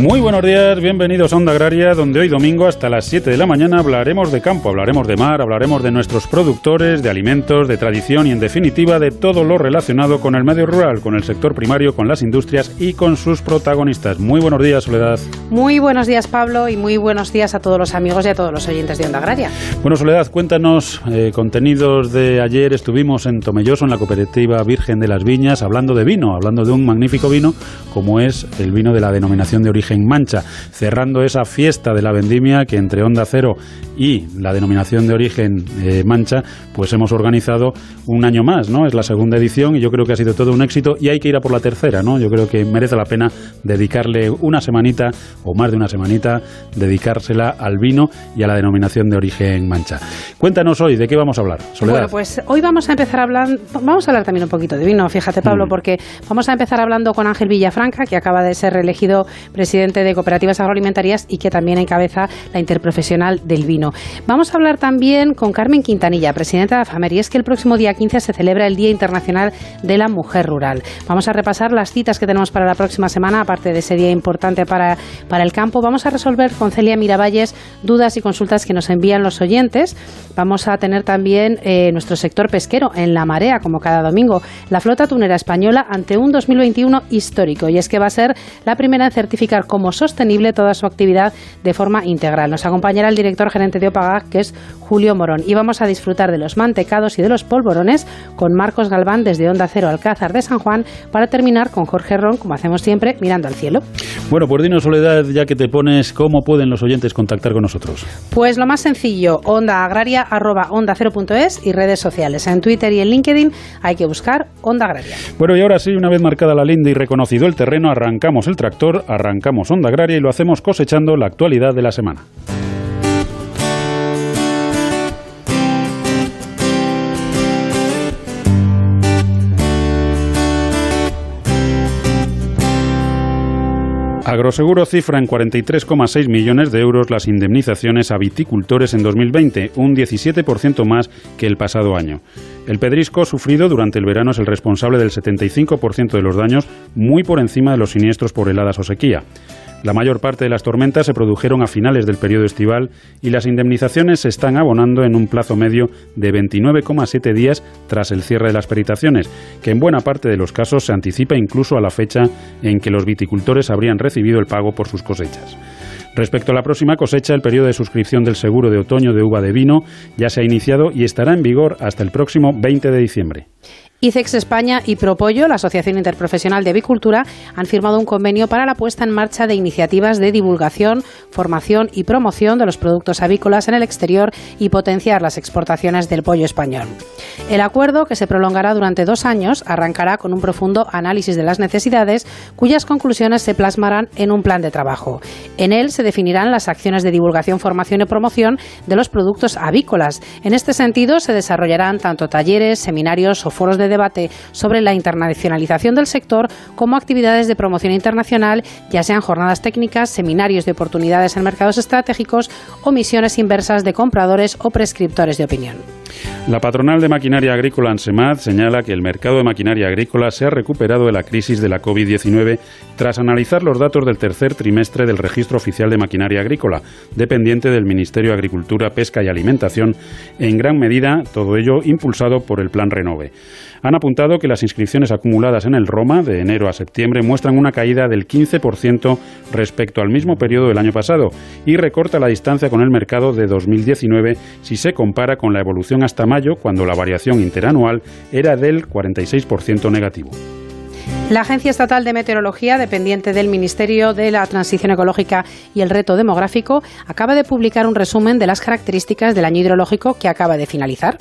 Muy buenos días, bienvenidos a Onda Agraria, donde hoy domingo hasta las 7 de la mañana hablaremos de campo, hablaremos de mar, hablaremos de nuestros productores, de alimentos, de tradición y en definitiva de todo lo relacionado con el medio rural, con el sector primario, con las industrias y con sus protagonistas. Muy buenos días, Soledad. Muy buenos días, Pablo, y muy buenos días a todos los amigos y a todos los oyentes de Onda Agraria. Bueno, Soledad, cuéntanos eh, contenidos de ayer. Estuvimos en Tomelloso, en la cooperativa Virgen de las Viñas, hablando de vino, hablando de un magnífico vino como es el vino de la denominación de origen Mancha, cerrando esa fiesta de la vendimia que entre Onda Cero y la denominación de origen eh, Mancha, pues hemos organizado un año más, ¿no? Es la segunda edición y yo creo que ha sido todo un éxito y hay que ir a por la tercera, ¿no? Yo creo que merece la pena dedicarle una semanita o más de una semanita, dedicársela al vino y a la denominación de origen Mancha. Cuéntanos hoy de qué vamos a hablar, Soledad. Bueno, pues hoy vamos a empezar hablando, vamos a hablar también un poquito de vino, fíjate Pablo, mm. porque vamos a empezar hablando con Ángel Villafranca, que acaba de ser elegido presidente de Cooperativas Agroalimentarias y que también encabeza la Interprofesional del Vino. Vamos a hablar también con Carmen Quintanilla, presidenta de AFAMER, y es que el próximo día 15 se celebra el Día Internacional de la Mujer Rural. Vamos a repasar las citas que tenemos para la próxima semana, aparte de ese día importante para, para el campo. Vamos a resolver con Celia Miravalles dudas y consultas que nos envían los oyentes. Vamos a tener también eh, nuestro sector pesquero en la marea, como cada domingo, la flota tunera española ante un 2021 histórico. Y es que va a ser la primera en certificar como sostenible toda su actividad de forma integral. Nos acompañará el director gerente de Opagag, que es Julio Morón. Y vamos a disfrutar de los mantecados y de los polvorones con Marcos Galván desde Onda Cero Alcázar de San Juan para terminar con Jorge Ron, como hacemos siempre, mirando al cielo. Bueno, pues dinos, Soledad, ya que te pones, ¿cómo pueden los oyentes contactar con nosotros? Pues lo más sencillo, onda agraria arroba onda es y redes sociales. En Twitter y en LinkedIn hay que buscar Onda Agraria. Bueno, y ahora sí, una vez marcada la linda y reconocido el terreno, arrancamos el tractor, arrancamos Onda Agraria y lo hacemos cosechando la actualidad de la semana. Agroseguro cifra en 43,6 millones de euros las indemnizaciones a viticultores en 2020, un 17% más que el pasado año. El pedrisco sufrido durante el verano es el responsable del 75% de los daños, muy por encima de los siniestros por heladas o sequía. La mayor parte de las tormentas se produjeron a finales del periodo estival y las indemnizaciones se están abonando en un plazo medio de 29,7 días tras el cierre de las peritaciones, que en buena parte de los casos se anticipa incluso a la fecha en que los viticultores habrían recibido el pago por sus cosechas. Respecto a la próxima cosecha, el periodo de suscripción del seguro de otoño de uva de vino ya se ha iniciado y estará en vigor hasta el próximo 20 de diciembre. ICEX España y Propollo, la Asociación Interprofesional de Avicultura, han firmado un convenio para la puesta en marcha de iniciativas de divulgación, formación y promoción de los productos avícolas en el exterior y potenciar las exportaciones del pollo español. El acuerdo, que se prolongará durante dos años, arrancará con un profundo análisis de las necesidades, cuyas conclusiones se plasmarán en un plan de trabajo. En él se definirán las acciones de divulgación, formación y promoción de los productos avícolas. En este sentido, se desarrollarán tanto talleres, seminarios o foros de debate sobre la internacionalización del sector como actividades de promoción internacional, ya sean jornadas técnicas, seminarios de oportunidades en mercados estratégicos o misiones inversas de compradores o prescriptores de opinión. La patronal de maquinaria agrícola ANSEMAD señala que el mercado de maquinaria agrícola se ha recuperado de la crisis de la COVID-19 tras analizar los datos del tercer trimestre del Registro Oficial de Maquinaria Agrícola, dependiente del Ministerio de Agricultura, Pesca y Alimentación, en gran medida todo ello impulsado por el Plan Renove han apuntado que las inscripciones acumuladas en el Roma de enero a septiembre muestran una caída del 15% respecto al mismo periodo del año pasado y recorta la distancia con el mercado de 2019 si se compara con la evolución hasta mayo, cuando la variación interanual era del 46% negativo. La Agencia Estatal de Meteorología, dependiente del Ministerio de la Transición Ecológica y el Reto Demográfico, acaba de publicar un resumen de las características del año hidrológico que acaba de finalizar.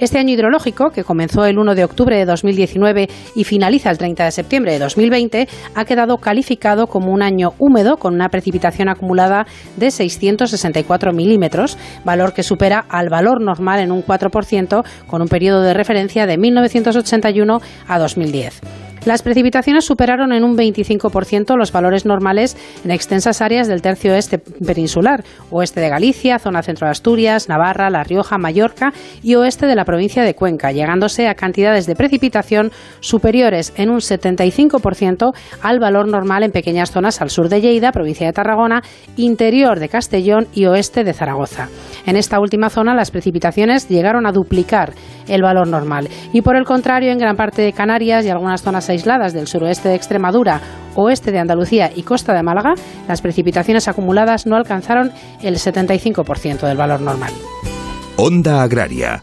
Este año hidrológico, que comenzó el 1 de octubre de 2019 y finaliza el 30 de septiembre de 2020, ha quedado calificado como un año húmedo con una precipitación acumulada de 664 milímetros, valor que supera al valor normal en un 4%, con un periodo de referencia de 1981 a 2010. Las precipitaciones superaron en un 25% los valores normales en extensas áreas del tercio oeste peninsular, oeste de Galicia, zona centro de Asturias, Navarra, La Rioja, Mallorca y oeste de la provincia de Cuenca, llegándose a cantidades de precipitación superiores en un 75% al valor normal en pequeñas zonas al sur de Lleida, provincia de Tarragona, interior de Castellón y oeste de Zaragoza. En esta última zona las precipitaciones llegaron a duplicar el valor normal y por el contrario en gran parte de Canarias y algunas zonas aisladas del suroeste de Extremadura, oeste de Andalucía y costa de Málaga, las precipitaciones acumuladas no alcanzaron el 75% del valor normal. Onda Agraria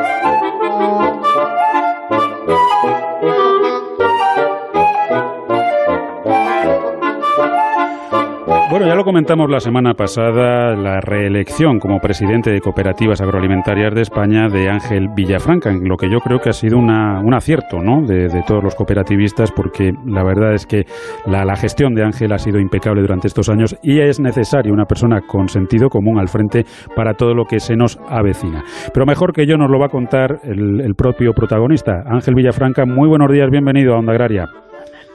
Bueno, ya lo comentamos la semana pasada, la reelección como presidente de Cooperativas Agroalimentarias de España de Ángel Villafranca, en lo que yo creo que ha sido una, un acierto ¿no? de, todos los cooperativistas, porque la verdad es que la, la, gestión de Ángel ha sido impecable durante estos años y es necesario una persona con sentido común al frente para todo lo que se nos avecina. Pero mejor que yo nos lo va a contar el, el propio protagonista, Ángel Villafranca. Muy buenos días, bienvenido a Onda Agraria.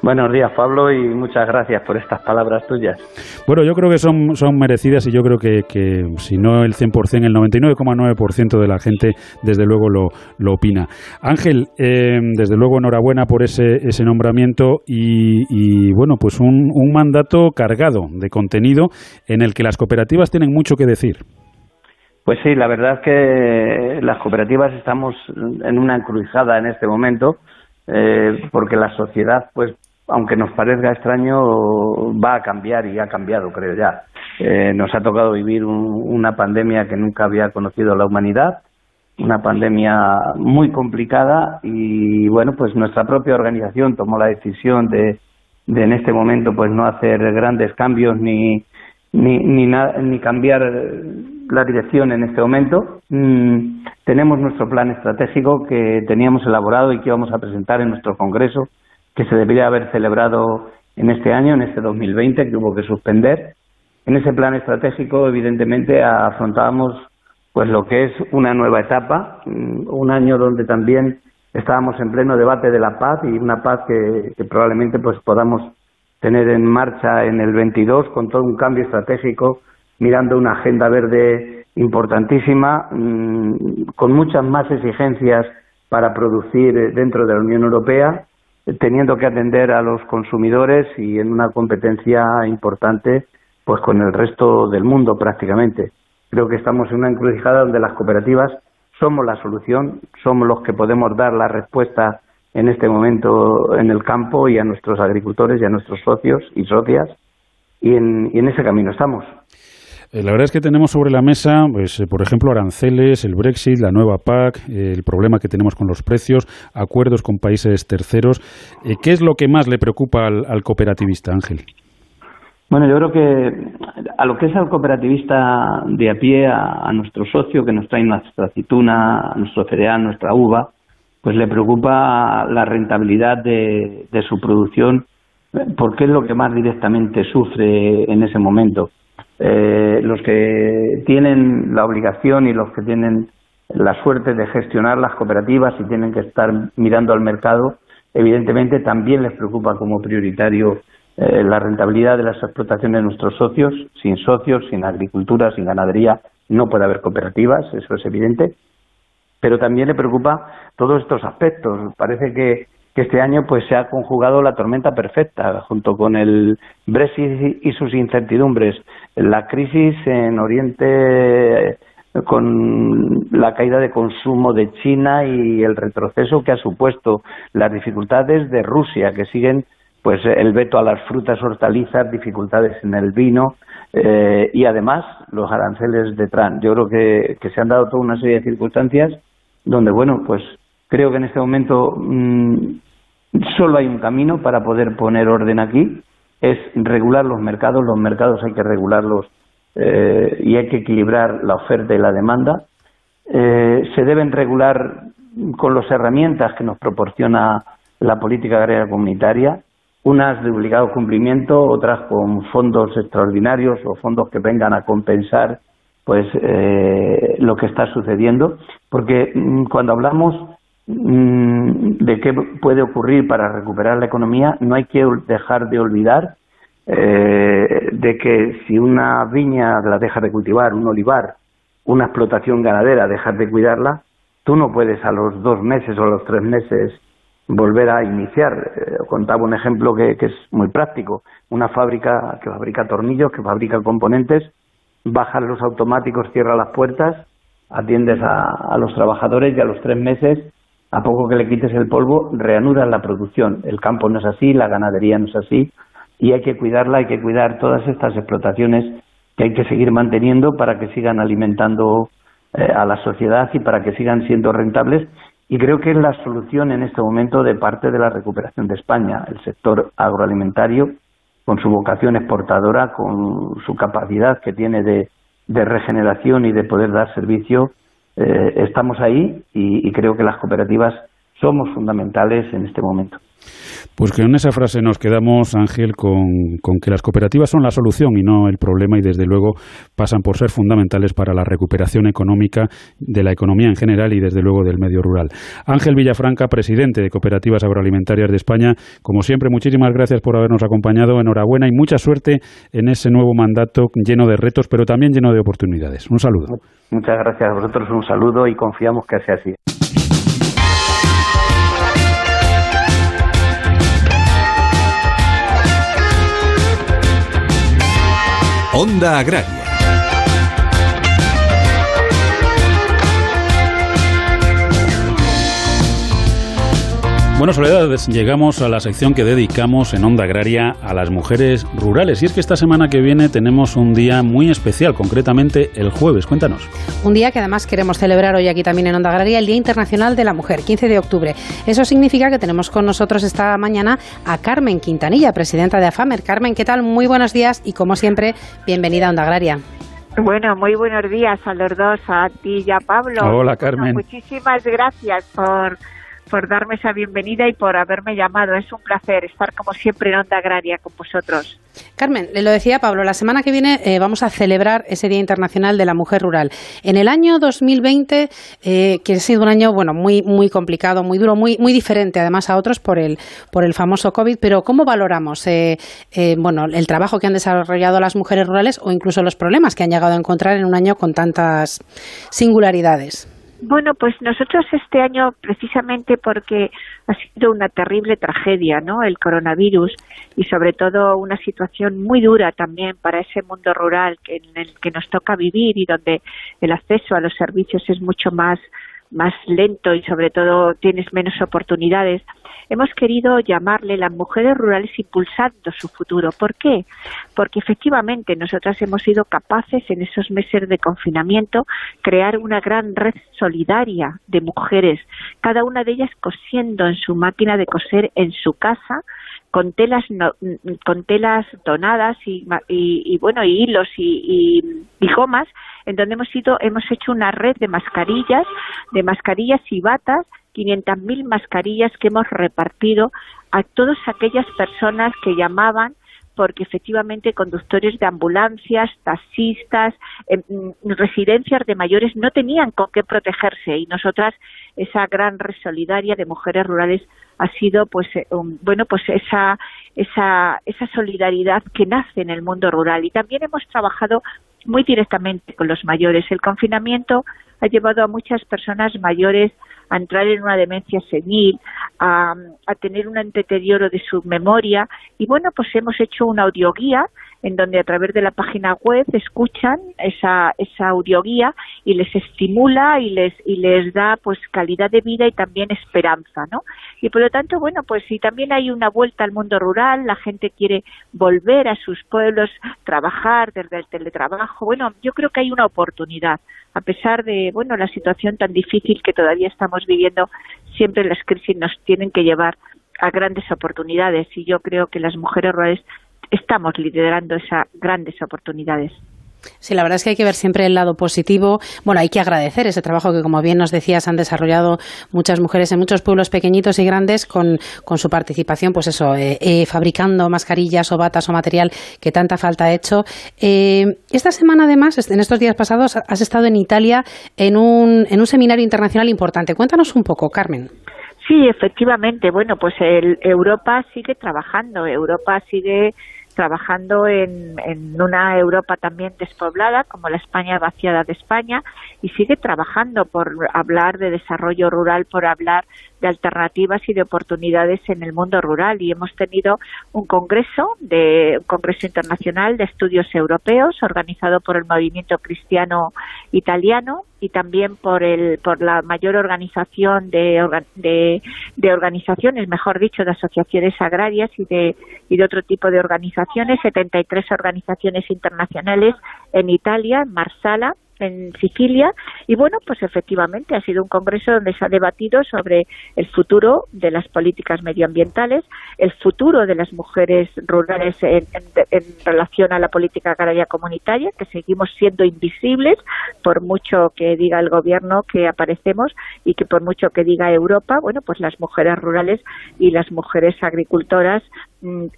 Buenos días, Pablo, y muchas gracias por estas palabras tuyas. Bueno, yo creo que son, son merecidas y yo creo que, que si no el 100%, el 99,9% de la gente, desde luego, lo, lo opina. Ángel, eh, desde luego, enhorabuena por ese, ese nombramiento y, y bueno, pues un, un mandato cargado de contenido en el que las cooperativas tienen mucho que decir. Pues sí, la verdad es que las cooperativas estamos en una encrucijada en este momento. Eh, porque la sociedad, pues aunque nos parezca extraño, va a cambiar y ha cambiado, creo ya. Eh, nos ha tocado vivir un, una pandemia que nunca había conocido la humanidad, una pandemia muy complicada y, bueno, pues nuestra propia organización tomó la decisión de, de en este momento, pues no hacer grandes cambios ni, ni, ni, ni cambiar la dirección en este momento. Mm, tenemos nuestro plan estratégico que teníamos elaborado y que íbamos a presentar en nuestro Congreso que se debería haber celebrado en este año, en este 2020, que hubo que suspender. En ese plan estratégico, evidentemente, afrontábamos pues lo que es una nueva etapa, mm, un año donde también estábamos en pleno debate de la paz y una paz que, que probablemente pues podamos tener en marcha en el 22 con todo un cambio estratégico, mirando una agenda verde importantísima, mmm, con muchas más exigencias para producir dentro de la Unión Europea teniendo que atender a los consumidores y en una competencia importante pues con el resto del mundo prácticamente. Creo que estamos en una encrucijada donde las cooperativas somos la solución, somos los que podemos dar la respuesta en este momento en el campo y a nuestros agricultores y a nuestros socios y socias y en, y en ese camino estamos. Eh, la verdad es que tenemos sobre la mesa, pues, eh, por ejemplo, aranceles, el Brexit, la nueva PAC, eh, el problema que tenemos con los precios, acuerdos con países terceros. ¿Qué es lo que más le preocupa al, cooperativista, Ángel? Bueno, yo creo que a lo que es al cooperativista de a pie, a, nuestro socio que nos trae nuestra aceituna, nuestro cereal, nuestra uva, pues le preocupa la rentabilidad de su producción, porque es lo que más directamente sufre en ese momento eh, los que tienen la obligación y los que tienen la suerte de gestionar las cooperativas y tienen que estar mirando al mercado, evidentemente también les preocupa como prioritario eh, la rentabilidad de las explotaciones de nuestros socios. Sin socios, sin agricultura, sin ganadería, no puede haber cooperativas, eso es evidente. Pero también le preocupa todos estos aspectos. Parece que que este año pues se ha conjugado la tormenta perfecta junto con el Brexit y sus incertidumbres, la crisis en Oriente con la caída de consumo de China y el retroceso que ha supuesto las dificultades de Rusia que siguen pues el veto a las frutas hortalizas dificultades en el vino eh, y además los aranceles de Trump. Yo creo que, que, se han dado toda una serie de circunstancias donde bueno pues creo que en este momento mmm, solo hay un camino para poder poner orden aquí es regular los mercados los mercados hay que regularlos eh, y hay que equilibrar la oferta y la demanda. Eh, se deben regular con las herramientas que nos proporciona la política agraria comunitaria, unas de obligado cumplimiento, otras con fondos extraordinarios o fondos que vengan a compensar pues eh, lo que está sucediendo, porque mm, cuando hablamos de qué puede ocurrir para recuperar la economía, no hay que dejar de olvidar eh, de que si una viña la dejas de cultivar, un olivar, una explotación ganadera, dejas de cuidarla, tú no puedes a los dos meses o a los tres meses volver a iniciar. Eh, contaba un ejemplo que, que, es muy práctico. Una fábrica que fabrica tornillos, que fabrica componentes, baja los automáticos, cierra las puertas, atiendes a los trabajadores y a los tres meses, a poco que le quites el polvo, reanudas la producción. El campo no es así, la ganadería no es así, y hay que cuidarla, hay que cuidar todas estas explotaciones que hay que seguir manteniendo para que sigan alimentando eh, a la sociedad y para que sigan siendo rentables. Y creo que es la solución en este momento de parte de la recuperación de España, el sector agroalimentario, con su vocación exportadora, con su capacidad que tiene de, de regeneración y de poder dar servicio. Eh, estamos ahí y, y creo que las cooperativas somos fundamentales en este momento. Pues que en esa frase nos quedamos, Ángel, con, que las cooperativas son la solución y no el problema y desde luego pasan por ser fundamentales para la recuperación económica de la economía en general y desde luego del medio rural. Ángel Villafranca, presidente de Cooperativas Agroalimentarias de España, como siempre, muchísimas gracias por habernos acompañado. Enhorabuena y mucha suerte en ese nuevo mandato lleno de retos, pero también lleno de oportunidades. Un saludo. Muchas gracias a vosotros, un saludo y confiamos que sea así. Onda Agraria Bueno, Soledad, llegamos a la sección que dedicamos en Onda Agraria a las mujeres rurales. Y es que esta semana que viene tenemos un día muy especial, concretamente el jueves. Cuéntanos. Un día que además queremos celebrar hoy aquí también en Onda Agraria, el Día Internacional de la Mujer, 15 de octubre. Eso significa que tenemos con nosotros esta mañana a Carmen Quintanilla, presidenta de AFAMER. Carmen, ¿qué tal? Muy buenos días y como siempre, bienvenida a Onda Agraria. Bueno, muy buenos días a los dos, a ti y a Pablo. Hola, Carmen. muchísimas gracias por por darme esa bienvenida y por haberme llamado. Es un placer estar como siempre en Onda Agraria con vosotros. Carmen, le lo decía Pablo, la semana que viene eh, vamos a celebrar ese Día Internacional de la Mujer Rural. En el año 2020, eh, que ha sido un año bueno muy muy complicado, muy duro, muy muy diferente además a otros por el por el famoso COVID, pero ¿cómo valoramos eh, bueno el trabajo que han desarrollado las mujeres rurales o incluso los problemas que han llegado a encontrar en un año con tantas singularidades? Bueno, pues nosotros este año, precisamente porque ha sido una terrible tragedia, ¿no? El coronavirus y sobre todo una situación muy dura también para ese mundo rural en el que nos toca vivir y donde el acceso a los servicios es mucho más más lento y sobre todo tienes menos oportunidades hemos querido llamarle las mujeres rurales impulsando su futuro. ¿Por qué? Porque efectivamente nosotras hemos sido capaces en esos meses de confinamiento crear una gran red solidaria de mujeres, cada una de ellas cosiendo en su máquina de coser en su casa con telas con telas donadas y, y, bueno y hilos y, y, gomas en donde hemos ido hemos hecho una red de mascarillas de mascarillas y batas 500.000 mascarillas que hemos repartido a todas aquellas personas que llamaban porque efectivamente conductores de ambulancias, taxistas, em, residencias de mayores no tenían con qué protegerse y nosotras esa gran red solidaria de mujeres rurales ha sido pues eh, bueno pues esa esa esa solidaridad que nace en el mundo rural y también hemos trabajado muy directamente con los mayores. El confinamiento ha llevado a muchas personas mayores a entrar en una demencia senil, a, tener un deterioro de su memoria y bueno, pues hemos hecho una audioguía en donde a través de la página web escuchan esa, esa audioguía y les estimula y les, y les da pues calidad de vida y también esperanza, ¿no? Y por lo tanto, bueno, pues si también hay una vuelta al mundo rural, la gente quiere volver a sus pueblos, trabajar desde el teletrabajo, bueno, yo creo que hay una oportunidad, a pesar de, bueno, la situación tan difícil que todavía estamos viviendo, siempre las crisis nos tienen que llevar a grandes oportunidades y yo creo que las mujeres rurales estamos liderando esas grandes oportunidades. Sí, la verdad es que hay que ver siempre el lado positivo. Bueno, hay que agradecer ese trabajo que, como bien nos decías, han desarrollado muchas mujeres en muchos pueblos pequeñitos y grandes con, su participación, pues eso, eh, eh, fabricando mascarillas o batas o material que tanta falta ha hecho. Eh, esta semana, además, en estos días pasados, has estado en Italia en un, en un seminario internacional importante. Cuéntanos un poco, Carmen. Sí, efectivamente. Bueno, pues el, Europa sigue trabajando. Europa sigue trabajando en, en, una Europa también despoblada, como la España vaciada de España, y sigue trabajando por hablar de desarrollo rural, por hablar de alternativas y de oportunidades en el mundo rural. Y hemos tenido un congreso, de, un congreso internacional de estudios europeos, organizado por el Movimiento Cristiano Italiano, y también por el por la mayor organización de, de, organizaciones, mejor dicho, de asociaciones agrarias y de, y de otro tipo de organizaciones, 73 organizaciones internacionales en Italia, en Marsala, en Sicilia y bueno, pues efectivamente ha sido un congreso donde se ha debatido sobre el futuro de las políticas medioambientales, el futuro de las mujeres rurales en, relación a la política agraria comunitaria, que seguimos siendo invisibles por mucho que diga el gobierno que aparecemos y que por mucho que diga Europa, bueno, pues las mujeres rurales y las mujeres agricultoras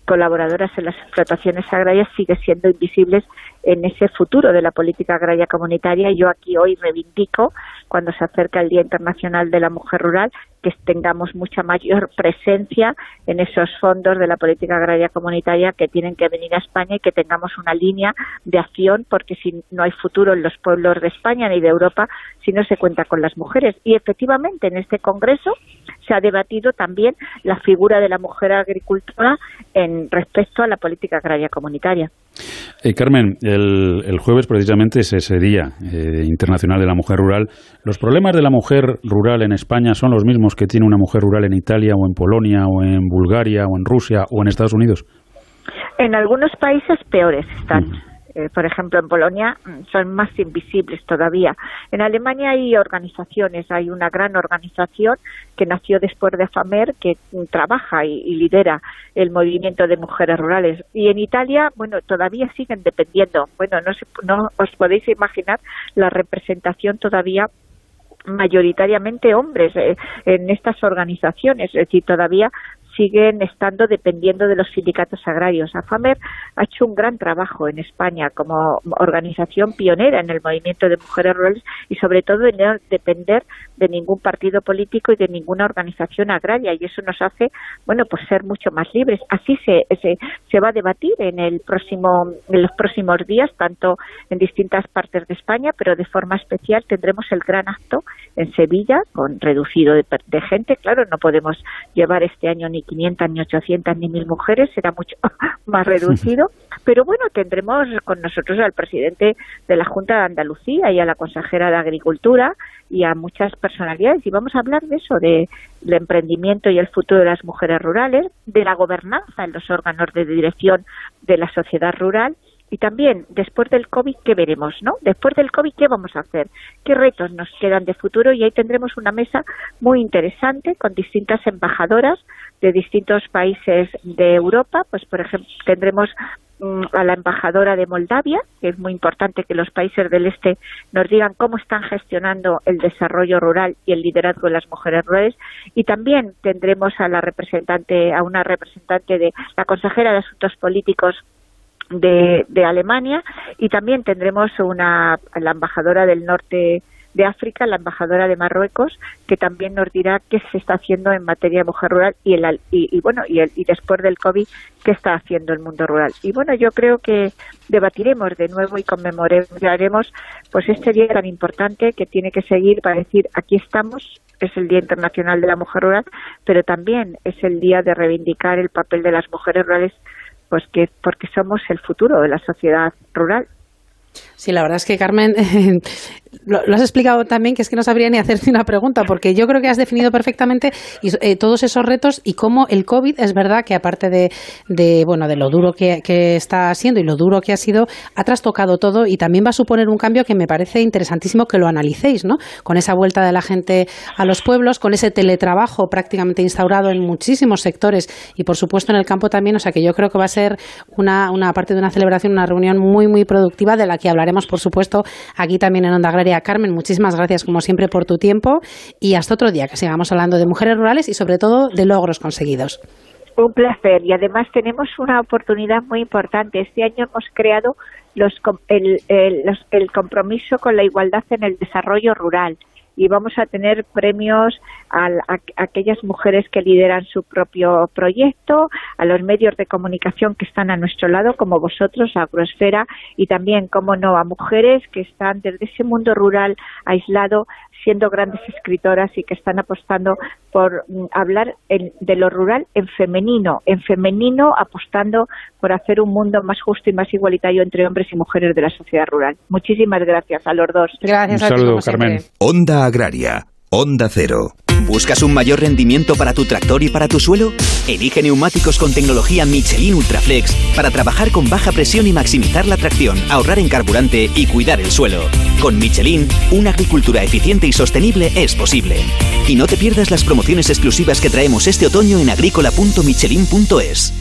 colaboradoras en las explotaciones agrarias siguen siendo invisibles en ese futuro de la política agraria comunitaria. Yo aquí hoy reivindico, cuando se acerca el Día Internacional de la Mujer Rural, que tengamos mucha mayor presencia en esos fondos de la política agraria comunitaria que tienen que venir a España y que tengamos una línea de acción, porque si no hay futuro en los pueblos de España ni de Europa si no se cuenta con las mujeres. Y efectivamente en este Congreso se ha debatido también la figura de la mujer agricultora en respecto a la política agraria comunitaria. Eh, Carmen, el, jueves precisamente es ese Día eh, Internacional de la Mujer Rural. ¿Los problemas de la mujer rural en España son los mismos que tiene una mujer rural en Italia o en Polonia o en Bulgaria o en Rusia o en Estados Unidos? En algunos países peores están. Eh, por ejemplo, en Polonia mm, son más invisibles todavía. En Alemania hay organizaciones, hay una gran organización que nació después de FAMER que mm, trabaja y, lidera el movimiento de mujeres rurales. Y en Italia, bueno, todavía siguen dependiendo. Bueno, no, no os podéis imaginar la representación todavía mayoritariamente hombres eh, en estas organizaciones, es decir, todavía siguen estando dependiendo de los sindicatos agrarios. AFAMER ha hecho un gran trabajo en España como organización pionera en el movimiento de mujeres rurales y sobre todo en depender de ningún partido político y de ninguna organización agraria y eso nos hace, bueno, pues ser mucho más libres. Así se, se, se va a debatir en el próximo en los próximos días tanto en distintas partes de España, pero de forma especial tendremos el gran acto en Sevilla con reducido de, de gente, claro, no podemos llevar este año ni 500, ni 800, ni 1000 mujeres, será mucho más reducido. Pero bueno, tendremos con nosotros al presidente de la Junta de Andalucía y a la consejera de Agricultura y a muchas personalidades y vamos a hablar de eso, de el emprendimiento y el futuro de las mujeres rurales, de la gobernanza en los órganos de dirección de la sociedad rural y también, después del COVID, ¿qué veremos? ¿no? Después del COVID, ¿qué vamos a hacer? ¿Qué retos nos quedan de futuro? Y ahí tendremos una mesa muy interesante con distintas embajadoras de distintos países de Europa. Pues, por ejemplo, tendremos a la embajadora de Moldavia, que es muy importante que los países del este nos digan cómo están gestionando el desarrollo rural y el liderazgo de las mujeres rurales. Y también tendremos a la representante, a una representante de la consejera de Asuntos Políticos de, de Alemania y también tendremos una la embajadora del norte de África, la embajadora de Marruecos, que también nos dirá qué se está haciendo en materia de mujer rural y, el, y, bueno y, el, y después del COVID qué está haciendo el mundo rural. Y bueno, yo creo que debatiremos de nuevo y conmemoraremos pues este día tan importante que tiene que seguir para decir aquí estamos, es el Día Internacional de la Mujer Rural, pero también es el día de reivindicar el papel de las mujeres rurales, pues que porque somos el futuro de la sociedad rural. Sí, la verdad es que Carmen, lo, has explicado también, que es que no sabría ni hacerte una pregunta, porque yo creo que has definido perfectamente eh, todos esos retos y cómo el COVID es verdad que aparte de, bueno de lo duro que, está siendo y lo duro que ha sido, ha trastocado todo y también va a suponer un cambio que me parece interesantísimo que lo analicéis, ¿no? Con esa vuelta de la gente a los pueblos, con ese teletrabajo prácticamente instaurado en muchísimos sectores y por supuesto en el campo también, o sea que yo creo que va a ser una, una parte de una celebración, una reunión muy muy productiva de la que hablaremos por supuesto aquí también en Onda Agraria Carmen, muchísimas gracias como siempre por tu tiempo y hasta otro día que sigamos hablando de mujeres rurales y sobre todo de logros conseguidos. Un placer y además tenemos una oportunidad muy importante. Este año hemos creado el compromiso con la igualdad en el desarrollo rural y vamos a tener premios a, aquellas mujeres que lideran su propio proyecto, a los medios de comunicación que están a nuestro lado, como vosotros, Agroesfera, y también, como no, a mujeres que están desde ese mundo rural aislado siendo grandes escritoras y que están apostando por mm, hablar de lo rural en femenino, en femenino apostando por hacer un mundo más justo y más igualitario entre hombres y mujeres de la sociedad rural. Muchísimas gracias a los dos. Gracias un saludo, Carmen. Onda Agraria, Onda Cero. ¿Buscas un mayor rendimiento para tu tractor y para tu suelo? Elige neumáticos con tecnología Michelin Ultraflex para trabajar con baja presión y maximizar la tracción, ahorrar en carburante y cuidar el suelo. Con Michelin, una agricultura eficiente y sostenible es posible. Y no te pierdas las promociones exclusivas que traemos este otoño en agrícola.michelin.es.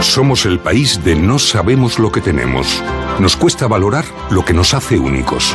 Somos el país de no sabemos lo que tenemos. Nos cuesta valorar lo que nos hace únicos.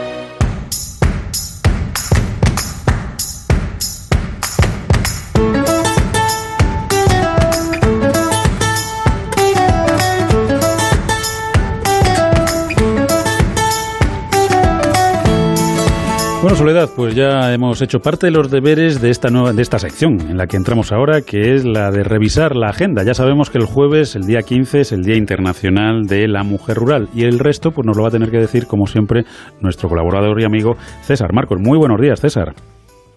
Soledad, pues ya hemos hecho parte de los deberes de esta nueva, de esta sección en la que entramos ahora, que es la de revisar la agenda. Ya sabemos que el jueves, el día 15, es el Día Internacional de la Mujer Rural y el resto, pues nos lo va a tener que decir, como siempre, nuestro colaborador y amigo César Marcos. Muy buenos días, César.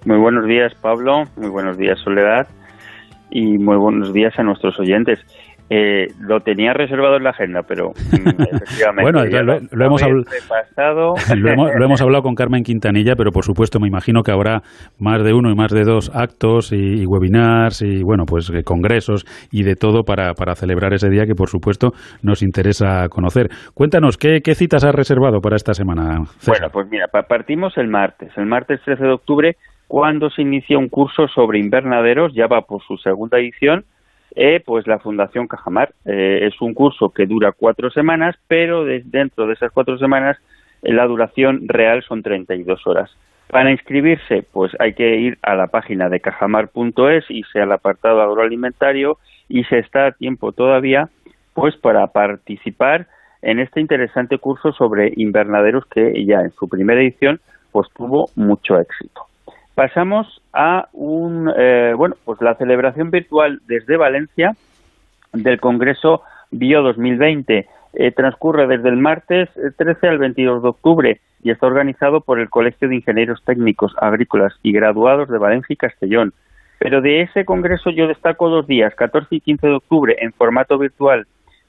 Muy buenos días, Pablo. Muy buenos días, Soledad. Y muy buenos días a nuestros oyentes. Eh, lo tenía reservado en la agenda, pero mm, efectivamente. bueno, lo, hemos lo, hemos, hablado con Carmen Quintanilla, pero por supuesto me imagino que habrá más de uno y más de dos actos y, webinars y, bueno, pues eh, congresos y de todo para, para, celebrar ese día que por supuesto nos interesa conocer. Cuéntanos, ¿qué, citas has reservado para esta semana? Bueno, pues mira, partimos el martes, el martes 13 de octubre, cuando se inicia un curso sobre invernaderos, ya va por su segunda edición eh, pues la Fundación Cajamar. Eh, es un curso que dura cuatro semanas, pero dentro de esas cuatro semanas eh, la duración real son 32 horas. Para inscribirse, pues hay que ir a la página de cajamar.es y sea el apartado agroalimentario y se está a tiempo todavía pues para participar en este interesante curso sobre invernaderos que ya en su primera edición pues tuvo mucho éxito. Pasamos a un, eh, bueno, pues la celebración virtual desde Valencia del Congreso Bio 2020. Eh, transcurre desde el martes 13 al 22 de octubre y está organizado por el Colegio de Ingenieros Técnicos Agrícolas y Graduados de Valencia y Castellón. Pero de ese congreso yo destaco dos días, 14 y 15 de octubre, en formato virtual,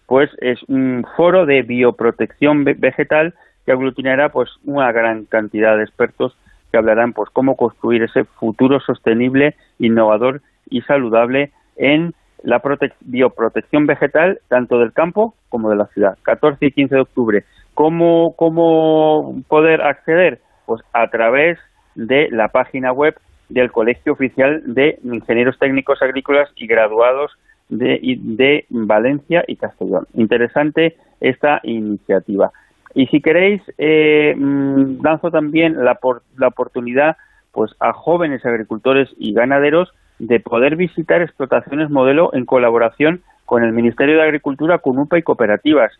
pues es un foro de bioprotección vegetal que aglutinará pues una gran cantidad de expertos que hablarán pues cómo construir ese futuro sostenible, innovador y saludable en la bioprotección vegetal tanto del campo como de la ciudad. 14 y 15 de octubre. ¿Cómo, cómo poder acceder? Pues a través de la página web del Colegio Oficial de Ingenieros Técnicos Agrícolas y Graduados de Valencia y Castellón. Interesante esta iniciativa. Y si queréis, eh, mm, lanzo también la, la oportunidad pues a jóvenes agricultores y ganaderos de poder visitar explotaciones modelo en colaboración con el Ministerio de Agricultura, con UPA y cooperativas.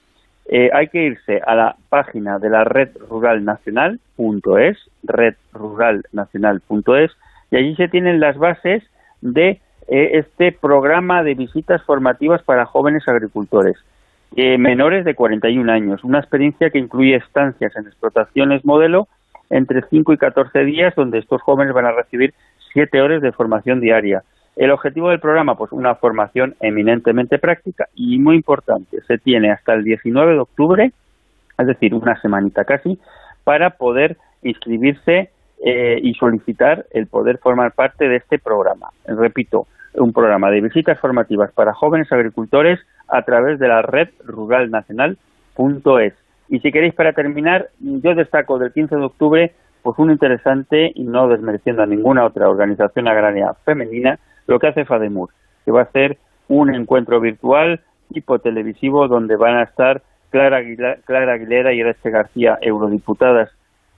Eh, hay que irse a la página de la Red Rural Nacional.es, redruralnacional.es, y allí se tienen las bases de eh, este programa de visitas formativas para jóvenes agricultores. Eh, menores de 41 años, una experiencia que incluye estancias en explotaciones modelo entre 5 y 14 días, donde estos jóvenes van a recibir 7 horas de formación diaria. El objetivo del programa, pues una formación eminentemente práctica y muy importante. Se tiene hasta el 19 de octubre, es decir, una semanita casi, para poder inscribirse eh, y solicitar el poder formar parte de este programa. Repito, un programa de visitas formativas para jóvenes agricultores a través de la red ruralnacional.es. Y si queréis, para terminar, yo destaco del 15 de octubre pues un interesante, y no desmereciendo a ninguna otra organización agraria femenina, lo que hace FADEMUR, que va a hacer un encuentro virtual tipo televisivo donde van a estar Clara Aguilera, Clara Aguilera y Erache García, eurodiputadas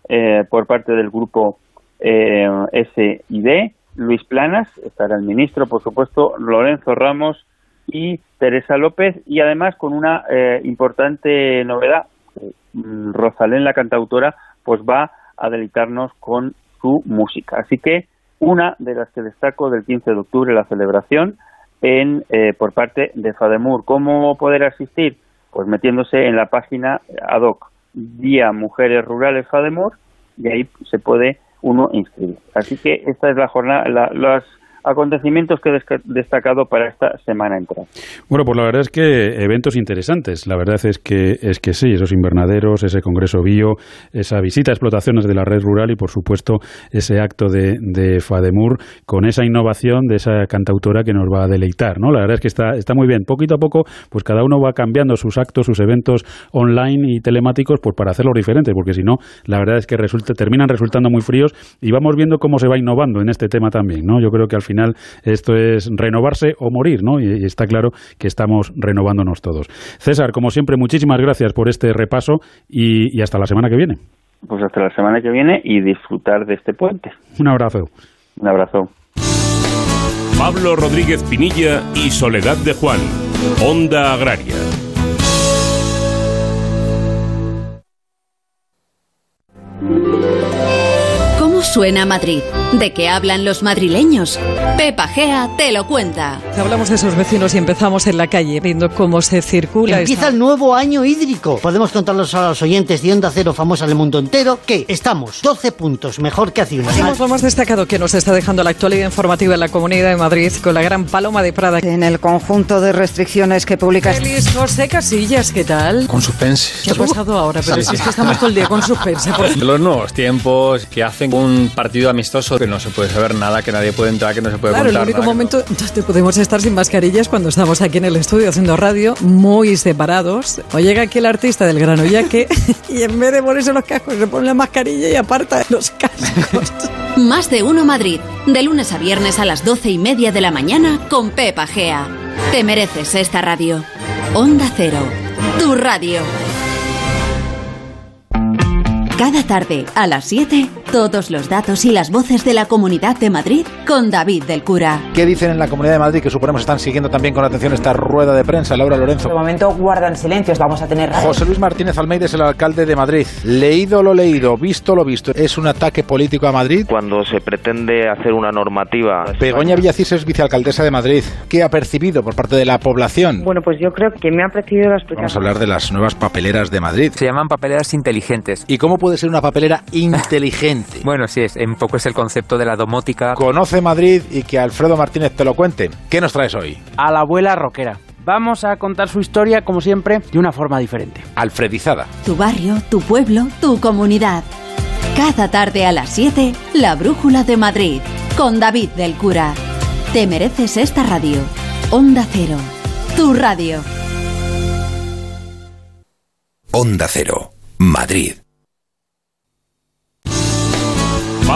eh, por parte del grupo eh, SID, Luis Planas, estará el ministro, por supuesto, Lorenzo Ramos y Teresa López, y además con una eh, importante novedad, mm, Rosalén, la cantautora, pues va a deleitarnos con su música. Así que una de las que destaco del 15 de octubre, la celebración en, eh, por parte de FADEMUR. ¿Cómo poder asistir? Pues metiéndose en la página ad hoc Día Mujeres Rurales FADEMUR y ahí se puede uno inscribir. Así que esta es la jornada, la, las acontecimientos que he destacado para esta semana entrante. Bueno, pues la verdad es que eventos interesantes. La verdad es que es que sí, esos invernaderos, ese congreso bio, esa visita a explotaciones de la red rural y por supuesto ese acto de, de Fademur con esa innovación de esa cantautora que nos va a deleitar, ¿no? La verdad es que está está muy bien. Poquito a poco, pues cada uno va cambiando sus actos, sus eventos online y telemáticos, pues para hacerlos diferentes, porque si no, la verdad es que resulta, terminan resultando muy fríos y vamos viendo cómo se va innovando en este tema también, ¿no? Yo creo que al final final esto es renovarse o morir, ¿no? Y, está claro que estamos renovándonos todos. César, como siempre, muchísimas gracias por este repaso y, hasta la semana que viene. Pues hasta la semana que viene y disfrutar de este puente. Un abrazo. Un abrazo. Pablo Rodríguez Pinilla y Soledad de Juan, Onda Agraria. ¿Cómo suena Madrid? ¿De qué hablan los madrileños? Pepa Gea te lo cuenta. Hablamos de esos vecinos y empezamos en la calle viendo cómo se circula. Empieza el nuevo año hídrico. Podemos contarlos a los oyentes de Onda Cero famosa del mundo entero que estamos 12 puntos mejor que hace un año. lo más destacado que nos está dejando la actualidad informativa en la Comunidad de Madrid con la gran paloma de Prada. En el conjunto de restricciones que publica... Feliz José Casillas, ¿qué tal? Con suspense. ¿Qué ha pasado ahora? Pero si es que estamos todo el día con suspense. Los nuevos tiempos que hacen un partido amistoso que no se puede saber nada, que nadie puede entrar, que no se puede claro, contar. el único momento donde podemos estar sin mascarillas cuando estamos aquí en el estudio haciendo radio, muy separados. O llega aquí el artista del grano que y en vez de ponerse los cascos se pone la mascarilla y aparta los cascos. Más de uno Madrid, de lunes a viernes a las doce y media de la mañana con Pepa Gea. Te mereces esta radio. Onda Cero, tu radio. Cada tarde, a las 7, todos los datos y las voces de la Comunidad de Madrid con David del Cura. ¿Qué dicen en la Comunidad de Madrid que suponemos están siguiendo también con atención esta rueda de prensa? Laura Lorenzo. De momento guardan silencios, vamos a tener... José Luis Martínez Almeida es el alcalde de Madrid. Leído lo leído, visto lo visto. ¿Es un ataque político a Madrid? Cuando se pretende hacer una normativa... Begoña Villacís es vicealcaldesa de Madrid. ¿Qué ha percibido por parte de la población? Bueno, pues yo creo que me ha parecido la explicación. Vamos a hablar de las nuevas papeleras de Madrid. Se llaman papeleras inteligentes. ¿Y cómo puede ser una papelera inteligente? bueno, sí, es, un poco es el concepto de la domótica. Conoce Madrid y que Alfredo Martínez te lo cuente. ¿Qué nos traes hoy? A la abuela rockera. Vamos a contar su historia, como siempre, de una forma diferente. Alfredizada. Tu barrio, tu pueblo, tu comunidad. Cada tarde a las 7, La Brújula de Madrid, con David del Cura. Te mereces esta radio. Onda Cero, tu radio. Onda Cero, Madrid.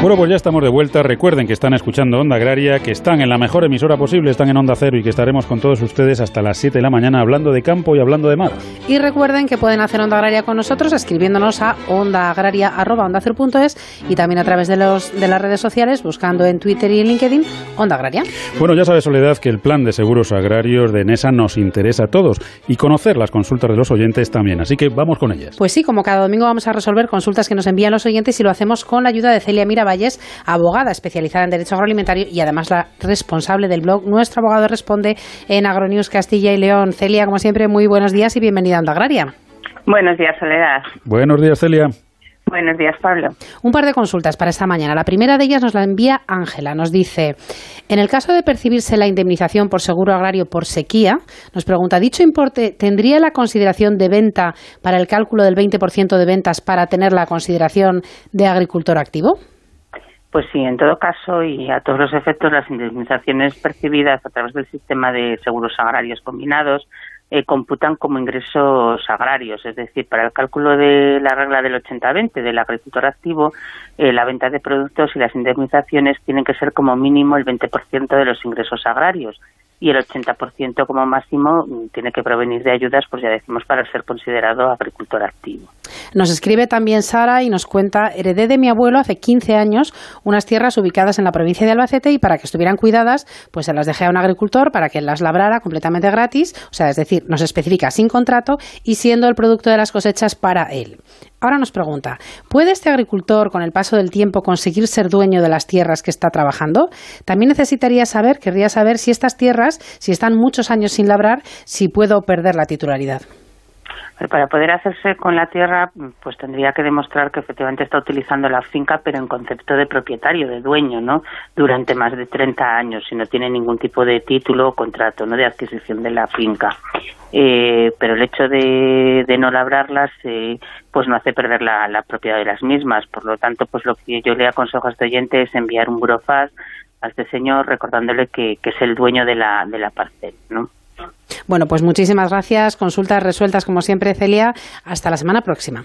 Bueno, pues ya estamos de vuelta. Recuerden que están escuchando Onda Agraria, que están en la mejor emisora posible, están en Onda Cero y que estaremos con todos ustedes hasta las 7 de la mañana hablando de campo y hablando de mar. Y recuerden que pueden hacer Onda Agraria con nosotros escribiéndonos a ondaagraria.es y también a través de, los, de las redes sociales buscando en Twitter y en LinkedIn Onda Agraria. Bueno, ya sabe Soledad que el plan de seguros agrarios de NESA nos interesa a todos y conocer las consultas de los oyentes también, así que vamos con ellas. Pues sí, como cada domingo vamos a resolver consultas que nos envían los oyentes y lo hacemos con la ayuda de Celia Mira Valles, abogada especializada en Derecho Agroalimentario y además la responsable del blog Nuestro Abogado Responde en Agronews Castilla y León. Celia, como siempre, muy buenos días y bienvenida a Onda Agraria. Buenos días, Soledad. Buenos días, Celia. Buenos días, Pablo. Un par de consultas para esta mañana. La primera de ellas nos la envía Ángela. Nos dice, en el caso de percibirse la indemnización por seguro agrario por sequía, nos pregunta, ¿dicho importe tendría la consideración de venta para el cálculo del 20% de ventas para tener la consideración de agricultor activo? Pues sí, en todo caso y a todos los efectos, las indemnizaciones percibidas a través del sistema de seguros agrarios combinados eh, computan como ingresos agrarios, es decir, para el cálculo de la regla del 80-20 del agricultor activo, eh, la venta de productos y las indemnizaciones tienen que ser como mínimo el 20% de los ingresos agrarios y el 80% como máximo tiene que provenir de ayudas, pues ya decimos, para ser considerado agricultor activo. Nos escribe también Sara y nos cuenta, heredé de mi abuelo hace 15 años unas tierras ubicadas en la provincia de Albacete y para que estuvieran cuidadas, pues se las dejé a un agricultor para que las labrara completamente gratis, o sea, es decir, nos especifica sin contrato y siendo el producto de las cosechas para él. Ahora nos pregunta, ¿puede este agricultor con el paso del tiempo conseguir ser dueño de las tierras que está trabajando? También necesitaría saber, querría saber si estas tierras, si están muchos años sin labrar, si puedo perder la titularidad. Para poder hacerse con la tierra, pues tendría que demostrar que efectivamente está utilizando la finca, pero en concepto de propietario, de dueño, ¿no? Durante más de 30 años, si no tiene ningún tipo de título o contrato, ¿no? De adquisición de la finca. Eh, pero el hecho de, no labrarlas, eh, pues no hace perder la, propiedad de las mismas. Por lo tanto, pues lo que yo le aconsejo a este oyente es enviar un burofax a este señor recordándole que, que es el dueño de la, de la parcela, ¿no? Bueno, pues muchísimas gracias. Consultas resueltas como siempre, Celia. Hasta la semana próxima.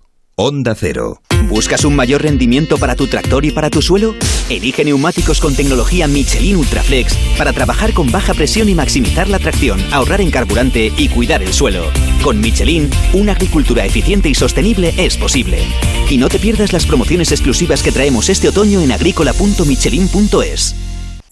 Onda Cero. ¿Buscas un mayor rendimiento para tu tractor y para tu suelo? Elige neumáticos con tecnología Michelin Ultraflex para trabajar con baja presión y maximizar la tracción, ahorrar en carburante y cuidar el suelo. Con Michelin, una agricultura eficiente y sostenible es posible. Y no te pierdas las promociones exclusivas que traemos este otoño en agrícola.michelin.es.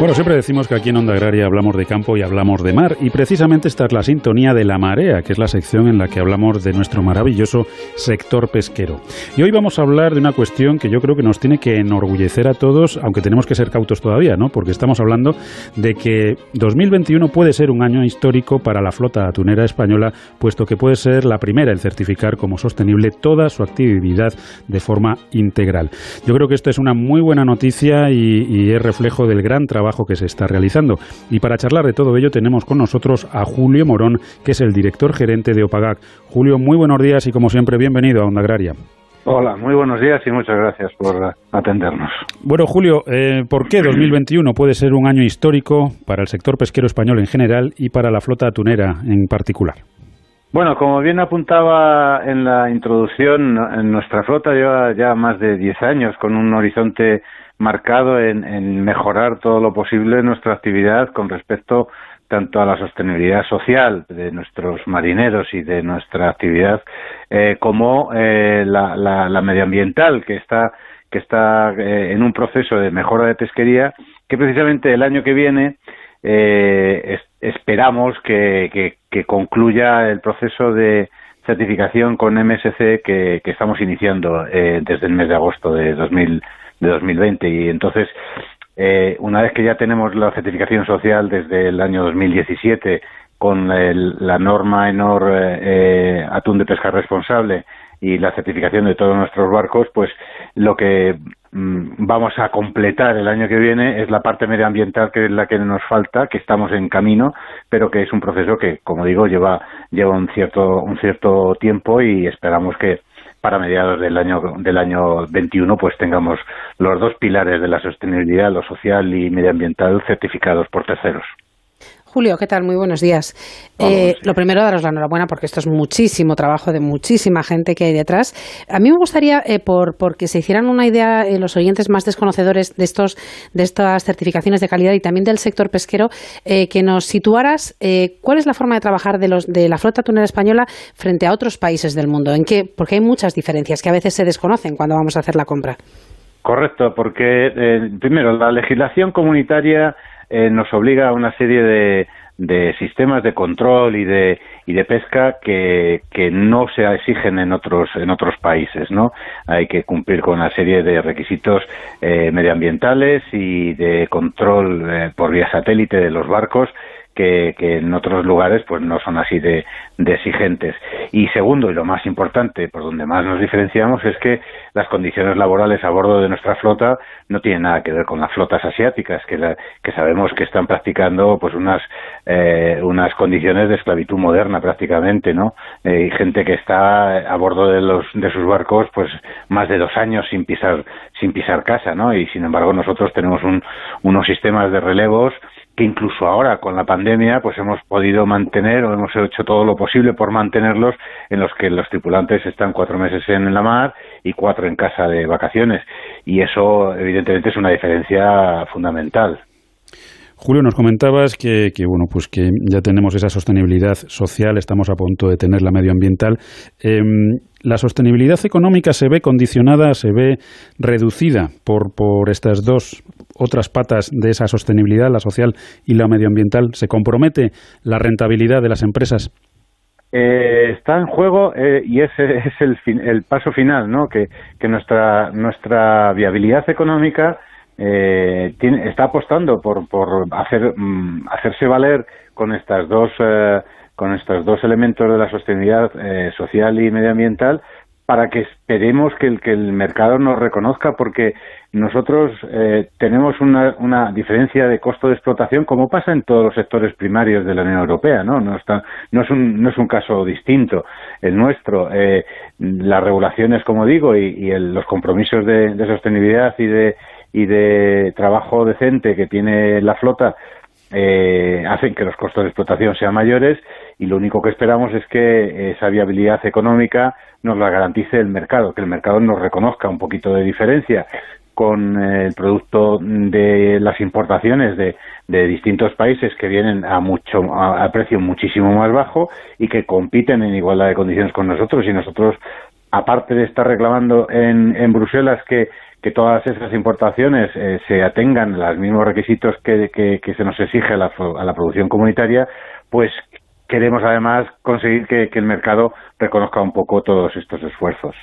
Bueno, siempre decimos que aquí en Onda Agraria hablamos de campo y hablamos de mar, y precisamente esta es la sintonía de la marea, que es la sección en la que hablamos de nuestro maravilloso sector pesquero. Y hoy vamos a hablar de una cuestión que yo creo que nos tiene que enorgullecer a todos, aunque tenemos que ser cautos todavía, ¿no? Porque estamos hablando de que 2021 puede ser un año histórico para la flota atunera española, puesto que puede ser la primera en certificar como sostenible toda su actividad de forma integral. Yo creo que esto es una muy buena noticia y, y es reflejo del gran trabajo que se está realizando. Y para charlar de todo ello tenemos con nosotros a Julio Morón, que es el director gerente de OPAGAC. Julio, muy buenos días y como siempre bienvenido a Onda Agraria. Hola, muy buenos días y muchas gracias por atendernos. Bueno, Julio, eh, ¿por qué 2021 puede ser un año histórico para el sector pesquero español en general y para la flota atunera en particular? Bueno, como bien apuntaba en la introducción, en nuestra flota lleva ya más de 10 años con un horizonte marcado en, mejorar todo lo posible nuestra actividad con respecto tanto a la sostenibilidad social de nuestros marineros y de nuestra actividad eh, como eh, la, medioambiental que está que está eh, en un proceso de mejora de pesquería que precisamente el año que viene esperamos que, concluya el proceso de certificación con MSC que, estamos iniciando desde el mes de agosto de 2000 de 2020 y entonces eh, una vez que ya tenemos la certificación social desde el año 2017 con la norma ENOR eh, eh, atún de pesca responsable y la certificación de todos nuestros barcos, pues lo que mm, vamos a completar el año que viene es la parte medioambiental que es la que nos falta, que estamos en camino, pero que es un proceso que, como digo, lleva lleva un cierto un cierto tiempo y esperamos que para mediados del año del año 21 pues tengamos los dos pilares de la sostenibilidad, lo social y medioambiental certificados por terceros. Julio, ¿qué tal? Muy buenos días. Eh, lo primero, daros la enhorabuena porque esto es muchísimo trabajo de muchísima gente que hay detrás. A mí me gustaría, eh, por, que se hicieran una idea eh, los oyentes más desconocedores de, estos, de estas certificaciones de calidad y también del sector pesquero, que nos situaras cuál es la forma de trabajar de, los, de la flota tunera española frente a otros países del mundo. ¿En qué? Porque hay muchas diferencias que a veces se desconocen cuando vamos a hacer la compra. Correcto, porque primero la legislación comunitaria eh, nos obliga a una serie de, de sistemas de control y de, y de pesca que, que no se exigen en otros, en otros países, ¿no? Hay que cumplir con una serie de requisitos eh, medioambientales y de control eh, por vía satélite de los barcos que, en otros lugares pues no son así de, exigentes. Y segundo, y lo más importante, por donde más nos diferenciamos, es que las condiciones laborales a bordo de nuestra flota no tienen nada que ver con las flotas asiáticas, que, que sabemos que están practicando pues unas, eh, unas condiciones de esclavitud moderna prácticamente, ¿no? Eh, y gente que está a bordo de, los, de sus barcos pues más de dos años sin pisar, sin pisar casa, ¿no? Y sin embargo nosotros tenemos un, unos sistemas de relevos que incluso ahora con la pandemia pues hemos podido mantener o hemos hecho todo lo posible por mantenerlos en los que los tripulantes están cuatro meses en la mar y cuatro en casa de vacaciones y eso evidentemente es una diferencia fundamental. Julio, nos comentabas que, bueno, pues que ya tenemos esa sostenibilidad social, estamos a punto de tener la medioambiental. Em, la sostenibilidad económica se ve condicionada, se ve reducida por, por estas dos otras patas de esa sostenibilidad, la social y la medioambiental. ¿Se compromete la rentabilidad de las empresas? Eh, está en juego eh, y ese es el, el paso final, ¿no? Que, nuestra, nuestra viabilidad económica eh, está apostando por, por hacer, mm, hacerse valer con estas dos eh, con estos dos elementos de la sostenibilidad eh, social y medioambiental para que esperemos que el, que el mercado nos reconozca porque nosotros eh, tenemos una, una, diferencia de costo de explotación como pasa en todos los sectores primarios de la Unión Europea, ¿no? No, está, no, es, un, no es un caso distinto el nuestro. Eh, las regulaciones, como digo, y, los compromisos de, de, sostenibilidad y de, y de trabajo decente que tiene la flota eh, hacen que los costos de explotación sean mayores y lo único que esperamos es que esa viabilidad económica nos la garantice el mercado, que el mercado nos reconozca un poquito de diferencia con el producto de las importaciones de, de distintos países que vienen a mucho a, precio muchísimo más bajo y que compiten en igualdad de condiciones con nosotros. Y nosotros aparte de estar reclamando en, en Bruselas que que todas esas importaciones eh, se atengan a los mismos requisitos que, que, se nos exige a la, a la producción comunitaria, pues queremos además conseguir que, el mercado reconozca un poco todos estos esfuerzos.